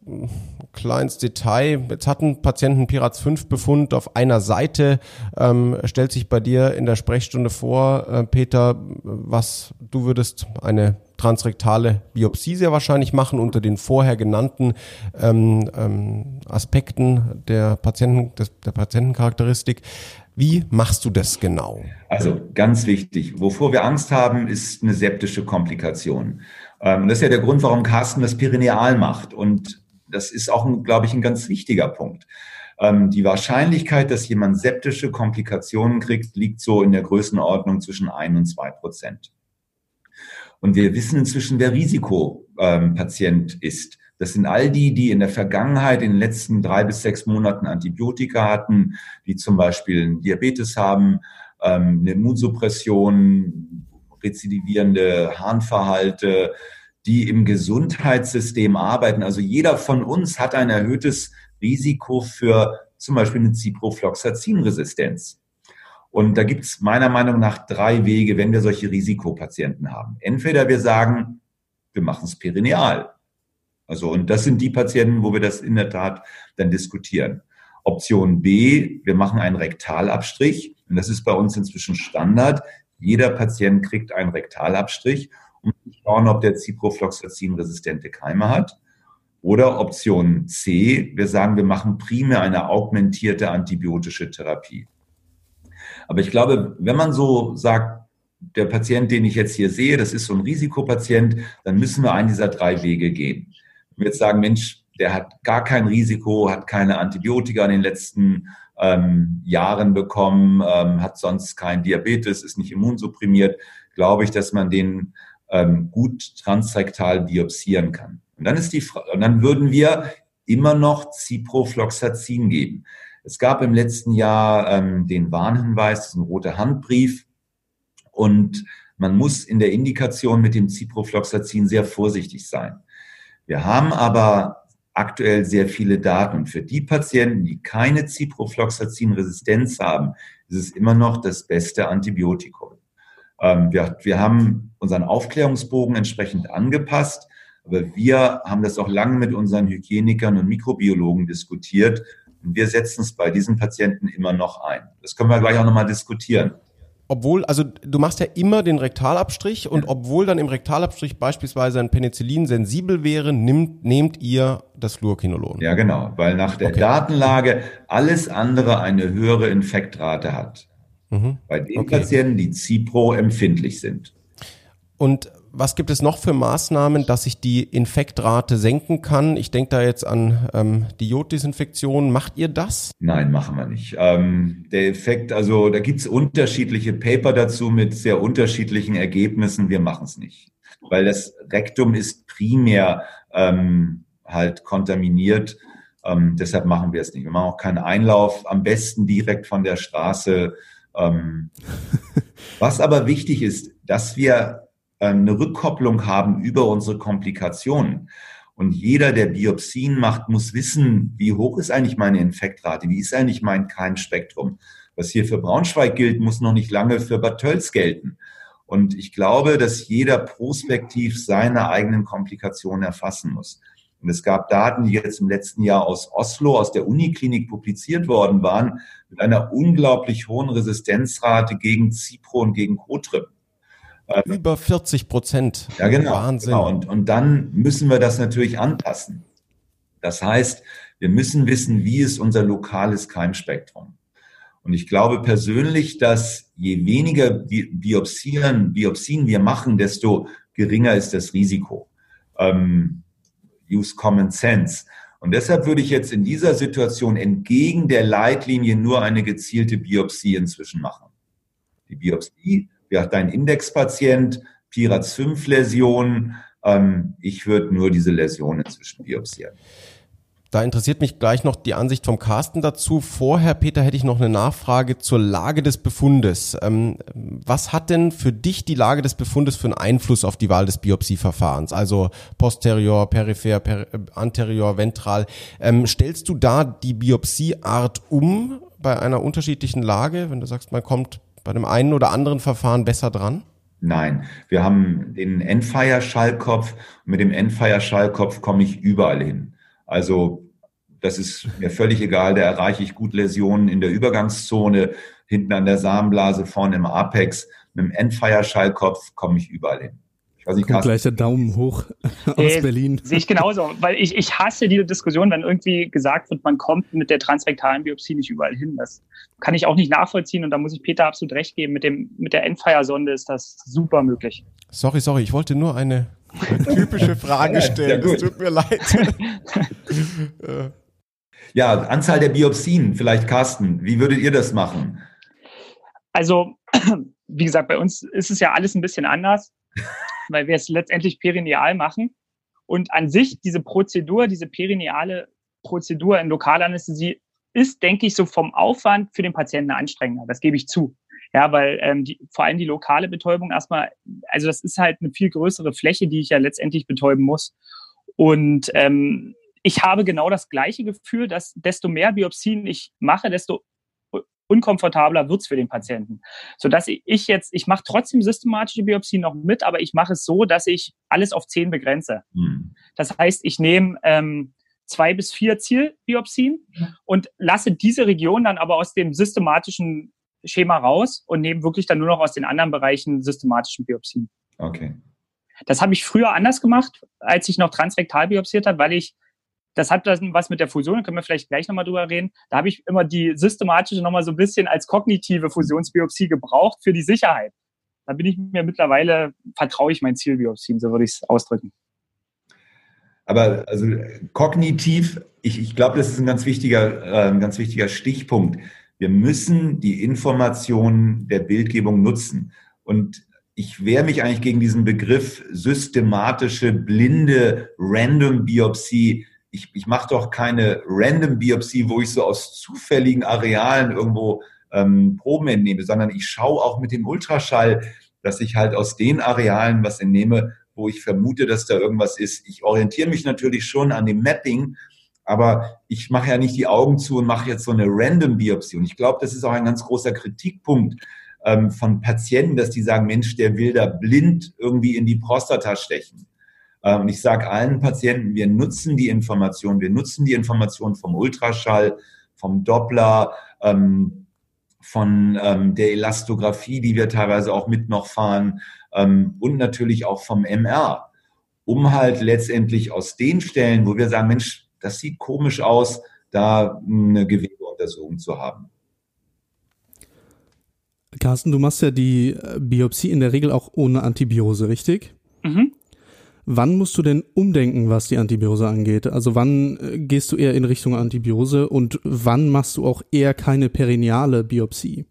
Speaker 4: klar ins Detail. Jetzt hatten Patienten Pirats 5 Befund auf einer Seite. Ähm, stellt sich bei dir in der Sprechstunde vor, äh, Peter, was du würdest eine transrektale Biopsie sehr wahrscheinlich machen unter den vorher genannten ähm, ähm, Aspekten der Patienten, des, der Patientencharakteristik. Wie machst du das genau?
Speaker 1: Also ganz wichtig, wovor wir Angst haben, ist eine septische Komplikation. Ähm, das ist ja der Grund, warum Carsten das Perineal macht. Und das ist auch, glaube ich, ein ganz wichtiger Punkt. Ähm, die Wahrscheinlichkeit, dass jemand septische Komplikationen kriegt, liegt so in der Größenordnung zwischen ein und zwei Prozent. Und wir wissen inzwischen, wer Risikopatient ist. Das sind all die, die in der Vergangenheit in den letzten drei bis sechs Monaten Antibiotika hatten, die zum Beispiel Diabetes haben, ähm, eine Immunsuppression, rezidivierende Harnverhalte, die im Gesundheitssystem arbeiten. Also jeder von uns hat ein erhöhtes Risiko für zum Beispiel eine Ciprofloxacin-Resistenz. Und da gibt es meiner Meinung nach drei Wege, wenn wir solche Risikopatienten haben. Entweder wir sagen, wir machen es perineal. Also, und das sind die Patienten, wo wir das in der Tat dann diskutieren. Option B, wir machen einen Rektalabstrich. Und das ist bei uns inzwischen Standard. Jeder Patient kriegt einen Rektalabstrich, zu schauen, ob der Ciprofloxacin resistente Keime hat. Oder Option C, wir sagen, wir machen primär eine augmentierte antibiotische Therapie. Aber ich glaube, wenn man so sagt, der Patient, den ich jetzt hier sehe, das ist so ein Risikopatient, dann müssen wir einen dieser drei Wege gehen. Wenn wir jetzt sagen, Mensch, der hat gar kein Risiko, hat keine Antibiotika in den letzten ähm, Jahren bekommen, ähm, hat sonst kein Diabetes, ist nicht immunsupprimiert, glaube ich, dass man den ähm, gut transrektal biopsieren kann. Und dann ist die und dann würden wir immer noch Ciprofloxacin geben. Es gab im letzten Jahr ähm, den Warnhinweis, das ist ein roter Handbrief. Und man muss in der Indikation mit dem Ciprofloxacin sehr vorsichtig sein. Wir haben aber aktuell sehr viele Daten. Und für die Patienten, die keine Ciprofloxacin-Resistenz haben, ist es immer noch das beste Antibiotikum. Ähm, wir, wir haben unseren Aufklärungsbogen entsprechend angepasst. Aber wir haben das auch lange mit unseren Hygienikern und Mikrobiologen diskutiert. Und wir setzen es bei diesen Patienten immer noch ein. Das können wir gleich auch nochmal diskutieren.
Speaker 4: Obwohl, also du machst ja immer den Rektalabstrich und ja. obwohl dann im Rektalabstrich beispielsweise ein Penicillin sensibel wäre, nimmt, nehmt ihr das Fluorquinolon.
Speaker 1: Ja, genau, weil nach der okay. Datenlage alles andere eine höhere Infektrate hat. Mhm. Bei den okay. Patienten, die Cipro empfindlich sind.
Speaker 4: Und was gibt es noch für Maßnahmen, dass ich die Infektrate senken kann? Ich denke da jetzt an ähm, die Joddesinfektion. Macht ihr das?
Speaker 1: Nein, machen wir nicht. Ähm, der Effekt, also da gibt es unterschiedliche Paper dazu mit sehr unterschiedlichen Ergebnissen. Wir machen es nicht, weil das Rektum ist primär ähm, halt kontaminiert. Ähm, deshalb machen wir es nicht. Wir machen auch keinen Einlauf, am besten direkt von der Straße. Ähm, was aber wichtig ist, dass wir ähm, eine Rückkopplung haben über unsere Komplikationen. Und jeder, der Biopsien macht, muss wissen, wie hoch ist eigentlich meine Infektrate, wie ist eigentlich mein Keimspektrum. Was hier für Braunschweig gilt, muss noch nicht lange für Bad Tölz gelten. Und ich glaube, dass jeder prospektiv seine eigenen Komplikationen erfassen muss. Und es gab Daten, die jetzt im letzten Jahr aus Oslo, aus der Uniklinik publiziert worden waren, mit einer unglaublich hohen Resistenzrate gegen Cipro und gegen Cotrip.
Speaker 4: Über 40 Prozent.
Speaker 1: Ja, genau. Wahnsinn. Genau. Und, und dann müssen wir das natürlich anpassen. Das heißt, wir müssen wissen, wie ist unser lokales Keimspektrum. Und ich glaube persönlich, dass je weniger Biopsien, Biopsien wir machen, desto geringer ist das Risiko. Ähm, use Common Sense. Und deshalb würde ich jetzt in dieser Situation entgegen der Leitlinie nur eine gezielte Biopsie inzwischen machen. Die Biopsie ja, dein Indexpatient, Piraz 5 Läsion. Ähm, ich würde nur diese Läsion inzwischen biopsieren.
Speaker 4: Da interessiert mich gleich noch die Ansicht vom Carsten dazu. Vorher, Peter, hätte ich noch eine Nachfrage zur Lage des Befundes. Ähm, was hat denn für dich die Lage des Befundes für einen Einfluss auf die Wahl des Biopsieverfahrens? Also posterior, peripher, per, anterior, ventral. Ähm, stellst du da die Biopsieart um bei einer unterschiedlichen Lage, wenn du sagst, man kommt bei dem einen oder anderen Verfahren besser dran?
Speaker 1: Nein, wir haben den Endfire-Schallkopf. Mit dem Endfire-Schallkopf komme ich überall hin. Also das ist mir völlig egal. Da erreiche ich gut Läsionen in der Übergangszone, hinten an der Samenblase, vorne im Apex. Mit dem Endfire-Schallkopf komme ich überall hin.
Speaker 3: Ich weiß nicht, Kommt gleich der Daumen hoch aus äh, Berlin.
Speaker 2: Sehe ich genauso, weil ich, ich hasse diese Diskussion, wenn irgendwie gesagt wird, man kommt mit der transrektalen Biopsie nicht überall hin. Das kann ich auch nicht nachvollziehen und da muss ich Peter absolut recht geben. Mit, dem, mit der Endfire-Sonde ist das super möglich.
Speaker 4: Sorry, sorry, ich wollte nur eine, typische Frage stellen. Es tut mir leid.
Speaker 1: Ja, Anzahl der Biopsien, vielleicht Carsten, wie würdet ihr das machen?
Speaker 2: Also, wie gesagt, bei uns ist es ja alles ein bisschen anders, weil wir es letztendlich perineal machen. Und an sich, diese Prozedur, diese perineale Prozedur in Lokalanästhesie ist, denke ich, so vom Aufwand für den Patienten anstrengender. Das gebe ich zu. Ja, weil ähm, die, vor allem die lokale Betäubung erstmal, also das ist halt eine viel größere Fläche, die ich ja letztendlich betäuben muss. Und ähm, ich habe genau das gleiche Gefühl, dass desto mehr Biopsien ich mache, desto unkomfortabler wird's für den Patienten. Sodass ich jetzt, ich mache trotzdem systematische Biopsien noch mit, aber ich mache es so, dass ich alles auf zehn begrenze. Mhm. Das heißt, ich nehme ähm, zwei bis vier Zielbiopsien und lasse diese Region dann aber aus dem systematischen Schema raus und nehme wirklich dann nur noch aus den anderen Bereichen systematischen Biopsien.
Speaker 1: Okay.
Speaker 2: Das habe ich früher anders gemacht, als ich noch transrektal biopsiert habe, weil ich, das hat dann was mit der Fusion, da können wir vielleicht gleich nochmal drüber reden. Da habe ich immer die systematische nochmal so ein bisschen als kognitive Fusionsbiopsie gebraucht für die Sicherheit. Da bin ich mir mittlerweile, vertraue ich meinen Zielbiopsien, so würde ich es ausdrücken.
Speaker 1: Aber also kognitiv, ich, ich glaube, das ist ein ganz wichtiger, äh, ein ganz wichtiger Stichpunkt. Wir müssen die Informationen der Bildgebung nutzen. Und ich wehre mich eigentlich gegen diesen Begriff systematische, blinde Random-Biopsie. Ich, ich mache doch keine Random-Biopsie, wo ich so aus zufälligen Arealen irgendwo ähm, Proben entnehme, sondern ich schaue auch mit dem Ultraschall, dass ich halt aus den Arealen was entnehme, wo ich vermute, dass da irgendwas ist. Ich orientiere mich natürlich schon an dem Mapping, aber ich mache ja nicht die Augen zu und mache jetzt so eine Random-Biopsie. Und ich glaube, das ist auch ein ganz großer Kritikpunkt ähm, von Patienten, dass die sagen, Mensch, der will da blind irgendwie in die Prostata stechen. Ähm, und ich sage allen Patienten, wir nutzen die Information, wir nutzen die Information vom Ultraschall, vom Doppler, ähm, von ähm, der Elastographie, die wir teilweise auch mit noch fahren, ähm, und natürlich auch vom MR, um halt letztendlich aus den Stellen, wo wir sagen, Mensch, das sieht komisch aus, da eine Gewebeuntersuchung zu haben.
Speaker 3: Carsten, du machst ja die äh, Biopsie in der Regel auch ohne Antibiose, richtig? Mhm. Wann musst du denn umdenken, was die Antibiose angeht? Also wann äh, gehst du eher in Richtung Antibiose und wann machst du auch eher keine perineale Biopsie?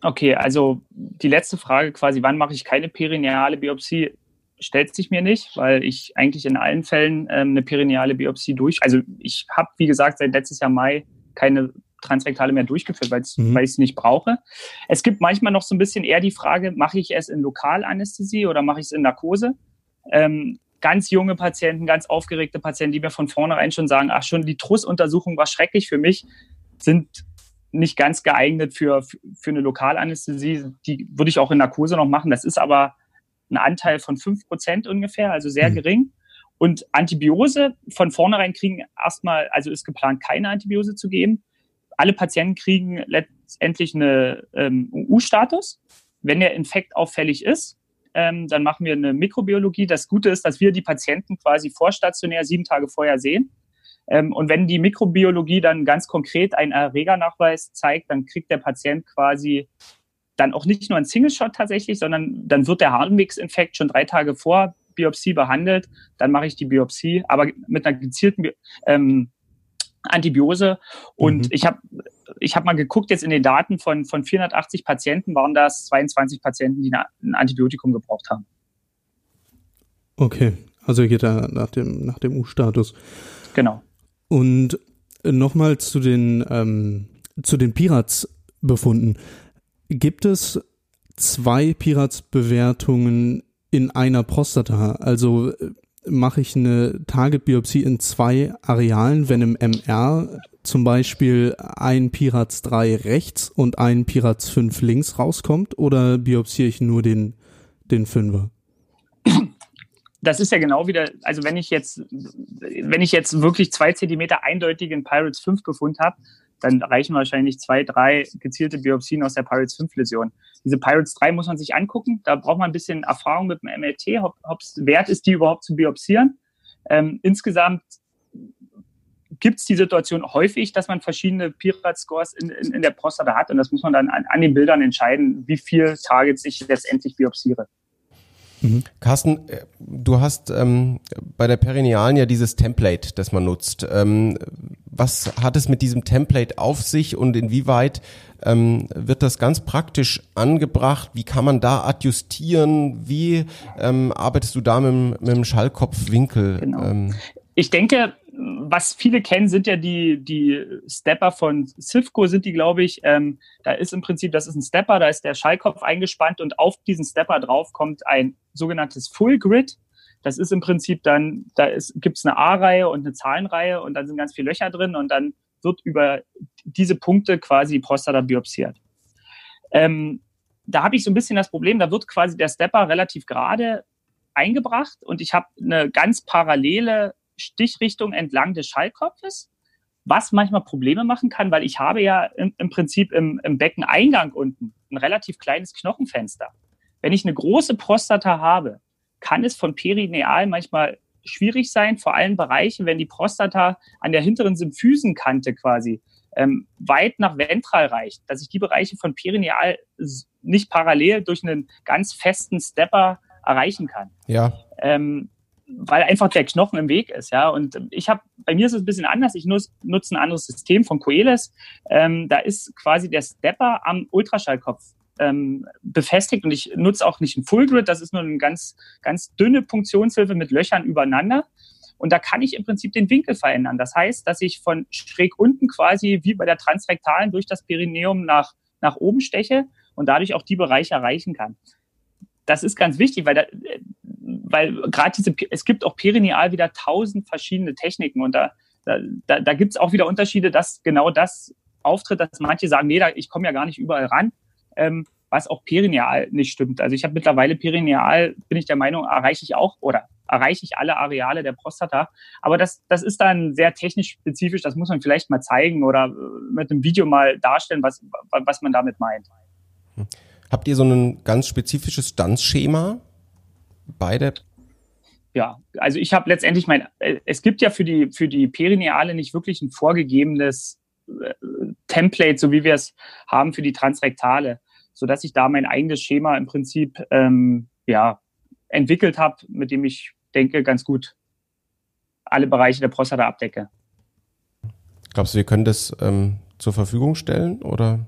Speaker 2: Okay, also die letzte Frage quasi, wann mache ich keine perineale Biopsie, stellt sich mir nicht, weil ich eigentlich in allen Fällen ähm, eine perineale Biopsie durch. Also ich habe, wie gesagt, seit letztes Jahr Mai keine Transrektale mehr durchgeführt, weil mhm. ich es nicht brauche. Es gibt manchmal noch so ein bisschen eher die Frage, mache ich es in Lokalanästhesie oder mache ich es in Narkose? Ähm, ganz junge Patienten, ganz aufgeregte Patienten, die mir von vornherein schon sagen, ach schon, die Trussuntersuchung war schrecklich für mich, sind nicht ganz geeignet für, für eine Lokalanästhesie. Die würde ich auch in Narkose noch machen. Das ist aber ein Anteil von fünf Prozent ungefähr, also sehr mhm. gering. Und Antibiose von vornherein kriegen erstmal, also ist geplant, keine Antibiose zu geben. Alle Patienten kriegen letztendlich eine ähm, U-Status. Wenn der Infekt auffällig ist, ähm, dann machen wir eine Mikrobiologie. Das Gute ist, dass wir die Patienten quasi vorstationär sieben Tage vorher sehen. Ähm, und wenn die Mikrobiologie dann ganz konkret einen Erregernachweis zeigt, dann kriegt der Patient quasi dann auch nicht nur ein Single-Shot tatsächlich, sondern dann wird der Harnwegsinfekt schon drei Tage vor Biopsie behandelt. Dann mache ich die Biopsie, aber mit einer gezielten ähm, Antibiose. Und mhm. ich habe ich hab mal geguckt, jetzt in den Daten von, von 480 Patienten waren das 22 Patienten, die ein Antibiotikum gebraucht haben.
Speaker 3: Okay, also geht er nach dem, nach dem U-Status.
Speaker 2: Genau.
Speaker 3: Und nochmal zu den, ähm, zu den Pirats-Befunden. Gibt es zwei Pirats-Bewertungen in einer Prostata? Also äh, mache ich eine Target-Biopsie in zwei Arealen, wenn im MR zum Beispiel ein Pirats 3 rechts und ein Pirats 5 links rauskommt oder biopsiere ich nur den, den Fünfer?
Speaker 2: Das ist ja genau wieder, also wenn ich jetzt, wenn ich jetzt wirklich zwei Zentimeter eindeutigen Pirates 5 Befund habe, dann reichen wahrscheinlich zwei, drei gezielte Biopsien aus der Pirates 5 Läsion. Diese Pirates 3 muss man sich angucken. Da braucht man ein bisschen Erfahrung mit dem MLT, ob es wert ist, die überhaupt zu biopsieren. Ähm, insgesamt gibt es die Situation häufig, dass man verschiedene Pirat-Scores in, in, in, der Prostata hat. Und das muss man dann an, an den Bildern entscheiden, wie viel Targets ich letztendlich biopsiere.
Speaker 4: Mhm. Carsten, äh, du hast ähm, bei der Perinealen ja dieses Template, das man nutzt. Ähm, was hat es mit diesem Template auf sich und inwieweit ähm, wird das ganz praktisch angebracht? Wie kann man da adjustieren? Wie ähm, arbeitest du da mit, mit dem Schallkopfwinkel?
Speaker 2: Genau. Ähm, ich denke, was viele kennen, sind ja die, die Stepper von Civco, sind die, glaube ich. Ähm, da ist im Prinzip, das ist ein Stepper, da ist der Schallkopf eingespannt und auf diesen Stepper drauf kommt ein sogenanntes Full Grid. Das ist im Prinzip dann, da gibt es eine A-Reihe und eine Zahlenreihe und dann sind ganz viele Löcher drin und dann wird über diese Punkte quasi die Prostata biopsiert. Ähm, da habe ich so ein bisschen das Problem, da wird quasi der Stepper relativ gerade eingebracht und ich habe eine ganz parallele Stichrichtung entlang des Schallkopfes, was manchmal Probleme machen kann, weil ich habe ja im, im Prinzip im, im Beckeneingang unten ein relativ kleines Knochenfenster. Wenn ich eine große Prostata habe, kann es von perineal manchmal schwierig sein, vor allem Bereichen, wenn die Prostata an der hinteren Symphysenkante quasi ähm, weit nach ventral reicht, dass ich die Bereiche von perineal nicht parallel durch einen ganz festen Stepper erreichen kann.
Speaker 4: Ja.
Speaker 2: Ähm, weil einfach der Knochen im Weg ist, ja. Und ich habe, bei mir ist es ein bisschen anders. Ich nutze, nutze ein anderes System von Coeles. Ähm, da ist quasi der Stepper am Ultraschallkopf ähm, befestigt und ich nutze auch nicht ein Full Grid. Das ist nur eine ganz, ganz dünne Punktionshilfe mit Löchern übereinander. Und da kann ich im Prinzip den Winkel verändern. Das heißt, dass ich von schräg unten quasi wie bei der Transrektalen durch das Perineum nach, nach oben steche und dadurch auch die Bereiche erreichen kann. Das ist ganz wichtig, weil da, weil gerade diese, es gibt auch perineal wieder tausend verschiedene Techniken und da, da, da gibt es auch wieder Unterschiede, dass genau das auftritt, dass manche sagen, nee, da, ich komme ja gar nicht überall ran, ähm, was auch perineal nicht stimmt. Also ich habe mittlerweile perineal, bin ich der Meinung, erreiche ich auch oder erreiche ich alle Areale der Prostata. Aber das, das ist dann sehr technisch spezifisch, das muss man vielleicht mal zeigen oder äh, mit einem Video mal darstellen, was, was man damit meint.
Speaker 4: Habt ihr so ein ganz spezifisches Stanzschema? Beide?
Speaker 2: Ja, also ich habe letztendlich mein, äh, es gibt ja für die, für die Perineale nicht wirklich ein vorgegebenes äh, Template, so wie wir es haben für die Transrektale, sodass ich da mein eigenes Schema im Prinzip ähm, ja, entwickelt habe, mit dem ich denke, ganz gut alle Bereiche der Prostata abdecke.
Speaker 4: Glaubst du, wir können das ähm, zur Verfügung stellen oder?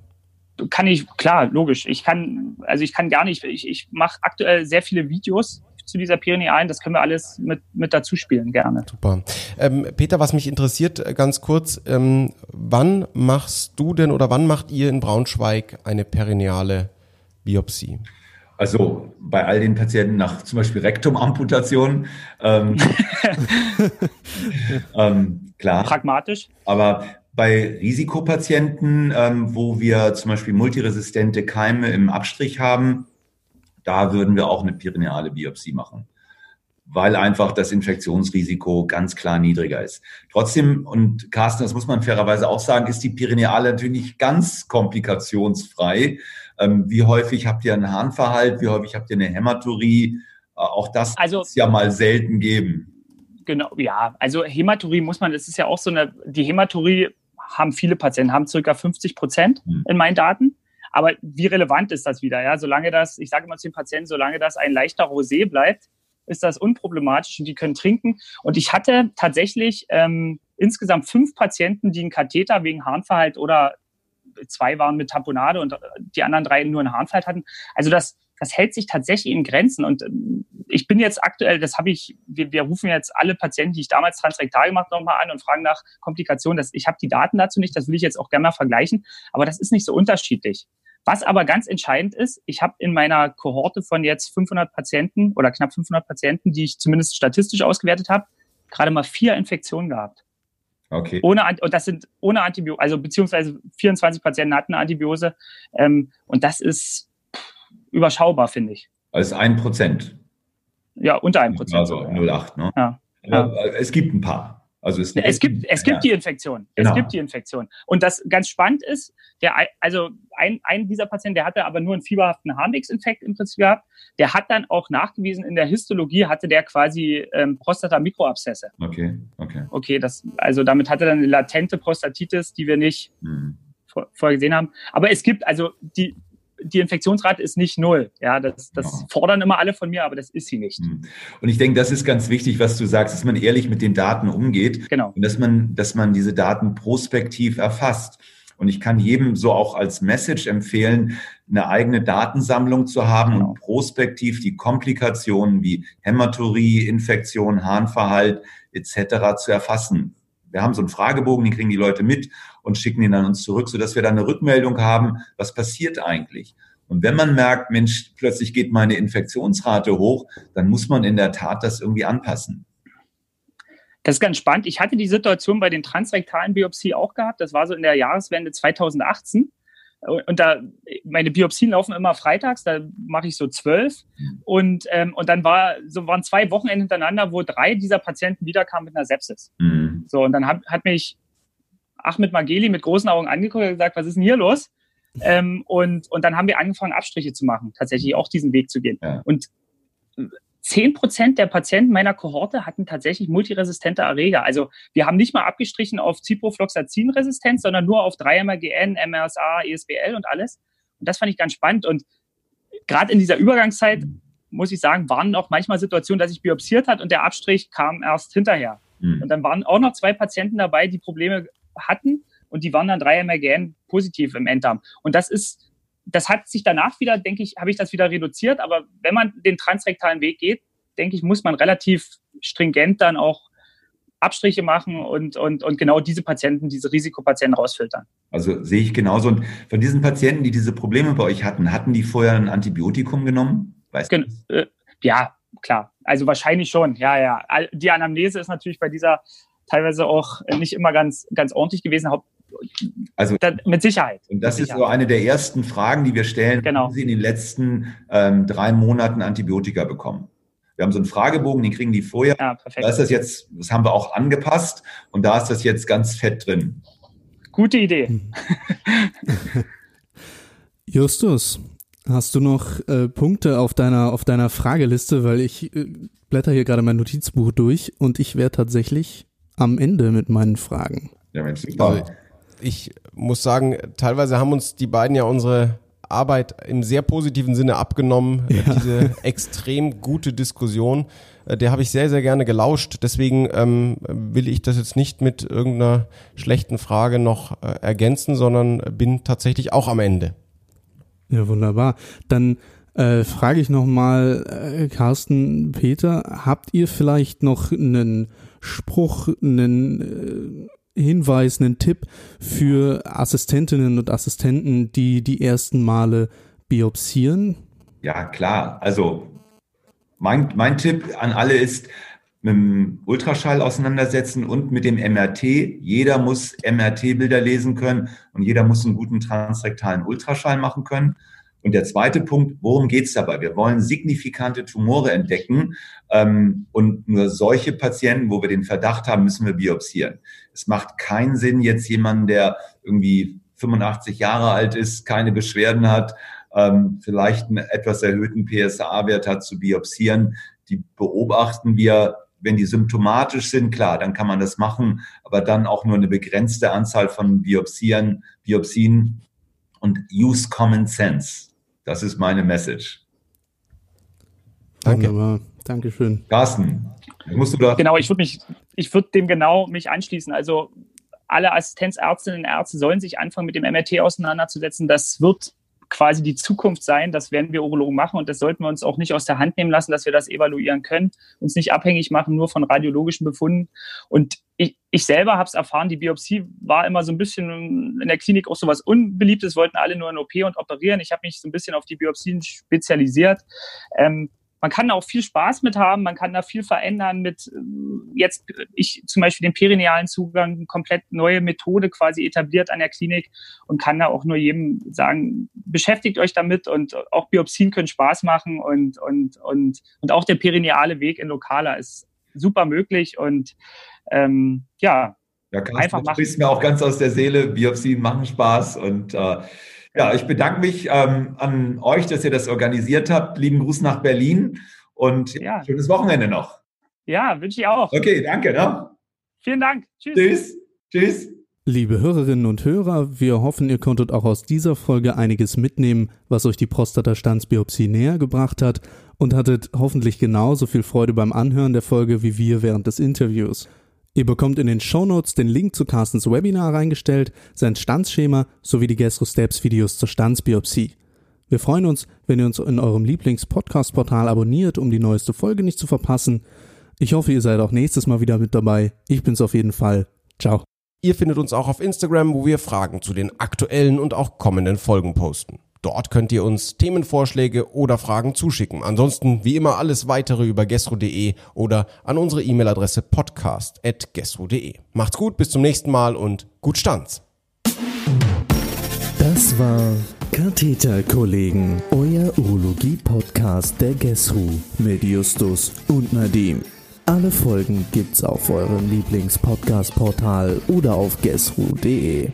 Speaker 2: Kann ich, klar, logisch. Ich kann, also ich kann gar nicht, ich, ich mache aktuell sehr viele Videos zu dieser Pyrenäalen, das können wir alles mit, mit dazu spielen, gerne.
Speaker 4: Super. Ähm, Peter, was mich interessiert, äh, ganz kurz, ähm, wann machst du denn oder wann macht ihr in Braunschweig eine perineale Biopsie?
Speaker 1: Also bei all den Patienten nach zum Beispiel Rektumamputation. Ähm,
Speaker 2: ähm, klar. Pragmatisch.
Speaker 1: Aber bei Risikopatienten, ähm, wo wir zum Beispiel multiresistente Keime im Abstrich haben, da würden wir auch eine perineale Biopsie machen, weil einfach das Infektionsrisiko ganz klar niedriger ist. Trotzdem, und Carsten, das muss man fairerweise auch sagen, ist die perineale natürlich nicht ganz komplikationsfrei. Ähm, wie häufig habt ihr einen Harnverhalt? Wie häufig habt ihr eine Hämaturie? Äh, auch das also, ist ja mal selten geben.
Speaker 2: Genau, ja. Also Hämaturie muss man, das ist ja auch so eine, die Hämaturie haben viele Patienten, haben circa 50 Prozent hm. in meinen Daten. Aber wie relevant ist das wieder? Ja, solange das, ich sage immer zu den Patienten, solange das ein leichter Rosé bleibt, ist das unproblematisch und die können trinken. Und ich hatte tatsächlich ähm, insgesamt fünf Patienten, die einen Katheter wegen Harnverhalt oder zwei waren mit Tamponade und die anderen drei nur einen Harnverhalt hatten. Also das, das hält sich tatsächlich in Grenzen. Und ähm, ich bin jetzt aktuell, das habe ich, wir, wir rufen jetzt alle Patienten, die ich damals transrektal gemacht nochmal an und fragen nach Komplikationen. Das, ich habe die Daten dazu nicht, das will ich jetzt auch gerne mal vergleichen, aber das ist nicht so unterschiedlich. Was aber ganz entscheidend ist, ich habe in meiner Kohorte von jetzt 500 Patienten oder knapp 500 Patienten, die ich zumindest statistisch ausgewertet habe, gerade mal vier Infektionen gehabt. Okay. Ohne, und das sind ohne Antibiose, also beziehungsweise 24 Patienten hatten eine Antibiose. Ähm, und das ist überschaubar, finde ich.
Speaker 1: Also ein Prozent.
Speaker 2: Ja, unter einem Prozent.
Speaker 1: Also 0,8, ne?
Speaker 2: Ja.
Speaker 1: ja. Es gibt ein paar.
Speaker 2: Also es, es gibt, es gibt ja. die Infektion. Es genau. gibt die Infektion. Und das ganz spannend ist, der, also ein, ein dieser Patienten, der hatte aber nur einen fieberhaften Harnwegsinfekt im Prinzip gehabt. Der hat dann auch nachgewiesen, in der Histologie hatte der quasi ähm, Prostata-Mikroabszesse.
Speaker 1: Okay, okay.
Speaker 2: Okay, das, also damit hatte er eine latente Prostatitis, die wir nicht vor, vorher gesehen haben. Aber es gibt, also die, die Infektionsrate ist nicht null. Ja, das, das fordern immer alle von mir, aber das ist sie nicht. Hm.
Speaker 1: Und ich denke, das ist ganz wichtig, was du sagst, dass man ehrlich mit den Daten umgeht. Genau. Und dass man, dass man diese Daten prospektiv erfasst. Und ich kann jedem so auch als Message empfehlen, eine eigene Datensammlung zu haben genau. und prospektiv die Komplikationen wie Hämaturie, Infektion, Harnverhalt etc. zu erfassen. Wir haben so einen Fragebogen, den kriegen die Leute mit und schicken ihn an uns zurück, sodass wir dann eine Rückmeldung haben, was passiert eigentlich. Und wenn man merkt, Mensch, plötzlich geht meine Infektionsrate hoch, dann muss man in der Tat das irgendwie anpassen.
Speaker 2: Das ist ganz spannend. Ich hatte die Situation bei den transrektalen Biopsie auch gehabt. Das war so in der Jahreswende 2018. Und da, meine Biopsien laufen immer freitags, da mache ich so zwölf. Und, ähm, und dann war, so waren zwei Wochenende hintereinander, wo drei dieser Patienten wiederkamen mit einer Sepsis. Mhm. So, und dann hat, hat mich Ahmed Mageli mit großen Augen angeguckt und gesagt, was ist denn hier los? Ähm, und, und dann haben wir angefangen, Abstriche zu machen, tatsächlich auch diesen Weg zu gehen. Ja. Und zehn Prozent der Patienten meiner Kohorte hatten tatsächlich multiresistente Erreger. Also wir haben nicht mal abgestrichen auf Ciprofloxacin-Resistenz, sondern nur auf 3-MRGN, MRSA, ESBL und alles. Und das fand ich ganz spannend. Und gerade in dieser Übergangszeit, muss ich sagen, waren auch manchmal Situationen, dass ich biopsiert hat und der Abstrich kam erst hinterher. Mhm. Und dann waren auch noch zwei Patienten dabei, die Probleme hatten und die waren dann 3-MRGN positiv im Enddarm. Und das ist das hat sich danach wieder, denke ich, habe ich das wieder reduziert. Aber wenn man den transrektalen Weg geht, denke ich, muss man relativ stringent dann auch Abstriche machen und, und, und genau diese Patienten, diese Risikopatienten rausfiltern.
Speaker 1: Also sehe ich genauso. Und von diesen Patienten, die diese Probleme bei euch hatten, hatten die vorher ein Antibiotikum genommen?
Speaker 2: Weißt du? Äh, ja, klar. Also wahrscheinlich schon. Ja, ja. Die Anamnese ist natürlich bei dieser teilweise auch nicht immer ganz, ganz ordentlich gewesen. Also da, mit Sicherheit.
Speaker 1: Und das
Speaker 2: ist
Speaker 1: Sicherheit. so eine der ersten Fragen, die wir stellen. Genau. Haben Sie in den letzten ähm, drei Monaten Antibiotika bekommen? Wir haben so einen Fragebogen, den kriegen die vorher. Ja, perfekt. Da ist das jetzt, das haben wir auch angepasst und da ist das jetzt ganz fett drin.
Speaker 2: Gute Idee.
Speaker 3: Justus, hast du noch äh, Punkte auf deiner, auf deiner Frageliste? Weil ich äh, blätter hier gerade mein Notizbuch durch und ich wäre tatsächlich am Ende mit meinen Fragen.
Speaker 4: Ja, Mensch, super. Ich muss sagen, teilweise haben uns die beiden ja unsere Arbeit im sehr positiven Sinne abgenommen. Ja. Diese extrem gute Diskussion, äh, der habe ich sehr, sehr gerne gelauscht. Deswegen ähm, will ich das jetzt nicht mit irgendeiner schlechten Frage noch äh, ergänzen, sondern bin tatsächlich auch am Ende.
Speaker 3: Ja, wunderbar. Dann äh, frage ich nochmal, äh, Carsten, Peter, habt ihr vielleicht noch einen Spruch, einen äh, Hinweis, einen Tipp für Assistentinnen und Assistenten, die die ersten Male biopsieren?
Speaker 1: Ja, klar. Also mein, mein Tipp an alle ist, mit dem Ultraschall auseinandersetzen und mit dem MRT. Jeder muss MRT-Bilder lesen können und jeder muss einen guten transrektalen Ultraschall machen können. Und der zweite Punkt, worum geht es dabei? Wir wollen signifikante Tumore entdecken ähm, und nur solche Patienten, wo wir den Verdacht haben, müssen wir biopsieren. Es macht keinen Sinn, jetzt jemanden, der irgendwie 85 Jahre alt ist, keine Beschwerden hat, ähm, vielleicht einen etwas erhöhten PSA-Wert hat, zu biopsieren. Die beobachten wir wenn die symptomatisch sind, klar, dann kann man das machen, aber dann auch nur eine begrenzte Anzahl von Biopsien, Biopsien und use common sense. Das ist meine Message.
Speaker 3: Danke. Wunderbar. Dankeschön.
Speaker 1: Carsten, musst du da.
Speaker 2: Genau, ich würde mich, ich würde dem genau mich anschließen. Also alle Assistenzärztinnen und Ärzte sollen sich anfangen, mit dem MRT auseinanderzusetzen. Das wird quasi die Zukunft sein. Das werden wir Urologen machen und das sollten wir uns auch nicht aus der Hand nehmen lassen, dass wir das evaluieren können, uns nicht abhängig machen nur von radiologischen Befunden. Und ich, ich selber habe es erfahren, die Biopsie war immer so ein bisschen in der Klinik auch so was Unbeliebtes, wollten alle nur ein OP und operieren. Ich habe mich so ein bisschen auf die Biopsien spezialisiert. Ähm, man kann da auch viel Spaß mit haben, man kann da viel verändern mit äh, jetzt ich zum Beispiel den perinealen Zugang, komplett neue Methode quasi etabliert an der Klinik und kann da auch nur jedem sagen, beschäftigt euch damit und auch Biopsien können Spaß machen und, und, und, und auch der perineale Weg in Lokaler ist super möglich und ähm, ja,
Speaker 1: ja einfach machen. Du bist mir auch ganz aus der Seele, Biopsien machen Spaß und äh, ja, ich bedanke mich ähm, an euch, dass ihr das organisiert habt. Lieben Gruß nach Berlin und ja. schönes Wochenende noch.
Speaker 2: Ja, wünsche ich auch.
Speaker 1: Okay, danke. Ne?
Speaker 2: Vielen Dank.
Speaker 1: Tschüss. Tschüss. Tschüss.
Speaker 3: Liebe Hörerinnen und Hörer, wir hoffen, ihr konntet auch aus dieser Folge einiges mitnehmen, was euch die Prostatastandsbiopsie näher gebracht hat und hattet hoffentlich genauso viel Freude beim Anhören der Folge wie wir während des Interviews. Ihr bekommt in den Shownotes den Link zu Carstens Webinar reingestellt, sein Standsschema sowie die Gastro Steps Videos zur Standsbiopsie. Wir freuen uns, wenn ihr uns in eurem Lieblings-Podcast-Portal abonniert, um die neueste Folge nicht zu verpassen. Ich hoffe, ihr seid auch nächstes Mal wieder mit dabei. Ich bin's auf jeden Fall. Ciao.
Speaker 4: Ihr findet uns auch auf Instagram, wo wir Fragen zu den aktuellen und auch kommenden Folgen posten. Dort könnt ihr uns Themenvorschläge oder Fragen zuschicken. Ansonsten wie immer alles weitere über gestro.de oder an unsere E-Mail-Adresse podcast.gestro.de. Macht's gut, bis zum nächsten Mal und gut Stands.
Speaker 5: Das war Katheterkollegen, euer Urologie-Podcast der GESRU mit Justus und Nadim. Alle Folgen gibt's auf eurem Lieblings-Podcast-Portal oder auf gesru.de.